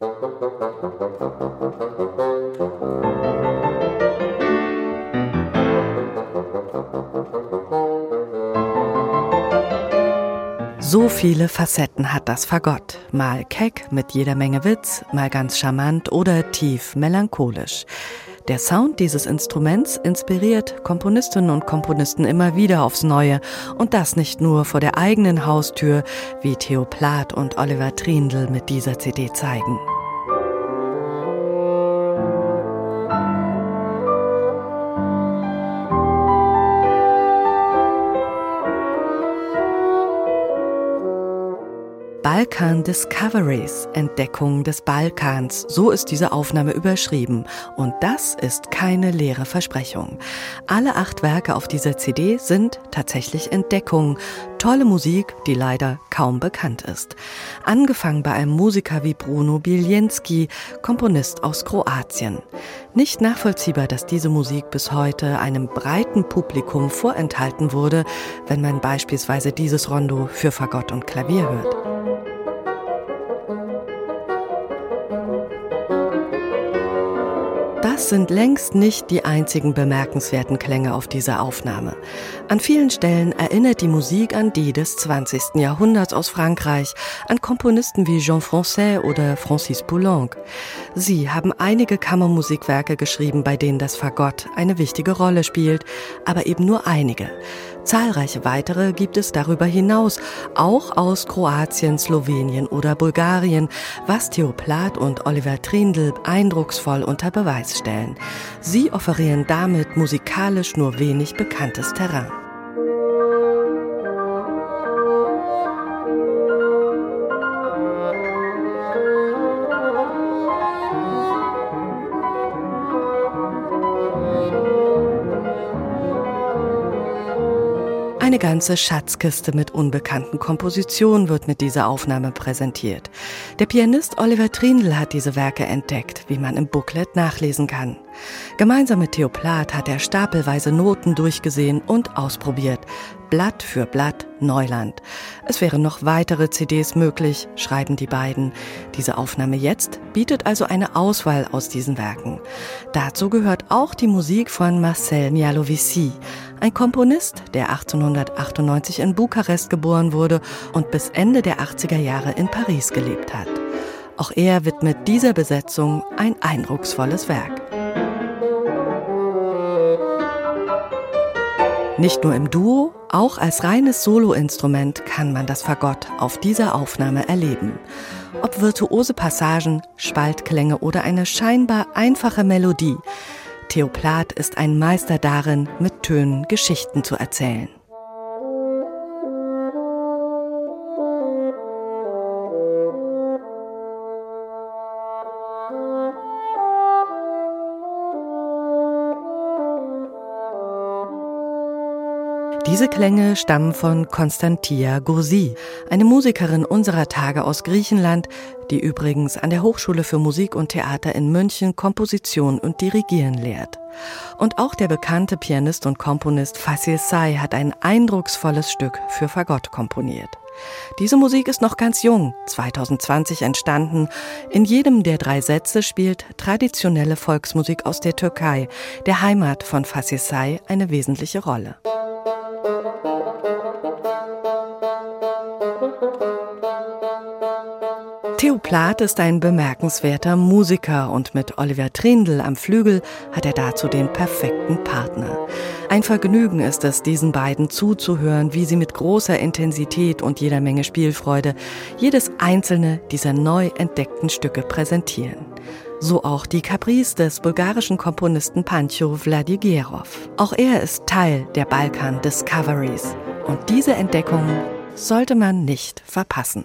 So viele Facetten hat das Fagott. Mal keck mit jeder Menge Witz, mal ganz charmant oder tief melancholisch. Der Sound dieses Instruments inspiriert Komponistinnen und Komponisten immer wieder aufs Neue und das nicht nur vor der eigenen Haustür, wie Theo Plath und Oliver Trindl mit dieser CD zeigen. Balkan Discoveries, Entdeckung des Balkans. So ist diese Aufnahme überschrieben. Und das ist keine leere Versprechung. Alle acht Werke auf dieser CD sind tatsächlich Entdeckungen. Tolle Musik, die leider kaum bekannt ist. Angefangen bei einem Musiker wie Bruno Bieljenski, Komponist aus Kroatien. Nicht nachvollziehbar, dass diese Musik bis heute einem breiten Publikum vorenthalten wurde, wenn man beispielsweise dieses Rondo für Fagott und Klavier hört. Das sind längst nicht die einzigen bemerkenswerten Klänge auf dieser Aufnahme. An vielen Stellen erinnert die Musik an die des 20. Jahrhunderts aus Frankreich, an Komponisten wie Jean Francais oder Francis Poulenc. Sie haben einige Kammermusikwerke geschrieben, bei denen das Fagott eine wichtige Rolle spielt, aber eben nur einige. Zahlreiche weitere gibt es darüber hinaus, auch aus Kroatien, Slowenien oder Bulgarien, was Theo Plath und Oliver Trindl eindrucksvoll unter Beweis stellen. Sie offerieren damit musikalisch nur wenig bekanntes Terrain. Eine ganze Schatzkiste mit unbekannten Kompositionen wird mit dieser Aufnahme präsentiert. Der Pianist Oliver Trindl hat diese Werke entdeckt, wie man im Booklet nachlesen kann. Gemeinsam mit Theo Plath hat er stapelweise Noten durchgesehen und ausprobiert. Blatt für Blatt Neuland. Es wären noch weitere CDs möglich, schreiben die beiden. Diese Aufnahme jetzt bietet also eine Auswahl aus diesen Werken. Dazu gehört auch die Musik von Marcel Mialovici, ein Komponist, der 1898 in Bukarest geboren wurde und bis Ende der 80er Jahre in Paris gelebt hat. Auch er widmet dieser Besetzung ein eindrucksvolles Werk. Nicht nur im Duo, auch als reines Soloinstrument kann man das Fagott auf dieser Aufnahme erleben. Ob virtuose Passagen, Spaltklänge oder eine scheinbar einfache Melodie. Theo Plath ist ein Meister darin, mit Tönen Geschichten zu erzählen. Diese Klänge stammen von Konstantia Gursi, eine Musikerin unserer Tage aus Griechenland, die übrigens an der Hochschule für Musik und Theater in München Komposition und Dirigieren lehrt. Und auch der bekannte Pianist und Komponist Fasil Say hat ein eindrucksvolles Stück für Fagott komponiert. Diese Musik ist noch ganz jung, 2020 entstanden. In jedem der drei Sätze spielt traditionelle Volksmusik aus der Türkei, der Heimat von Fasil Say, eine wesentliche Rolle. Theo Plath ist ein bemerkenswerter Musiker und mit Oliver Trindl am Flügel hat er dazu den perfekten Partner. Ein Vergnügen ist es, diesen beiden zuzuhören, wie sie mit großer Intensität und jeder Menge Spielfreude jedes einzelne dieser neu entdeckten Stücke präsentieren. So auch die Caprice des bulgarischen Komponisten Pancho Vladigerov. Auch er ist Teil der Balkan Discoveries. Und diese Entdeckung sollte man nicht verpassen.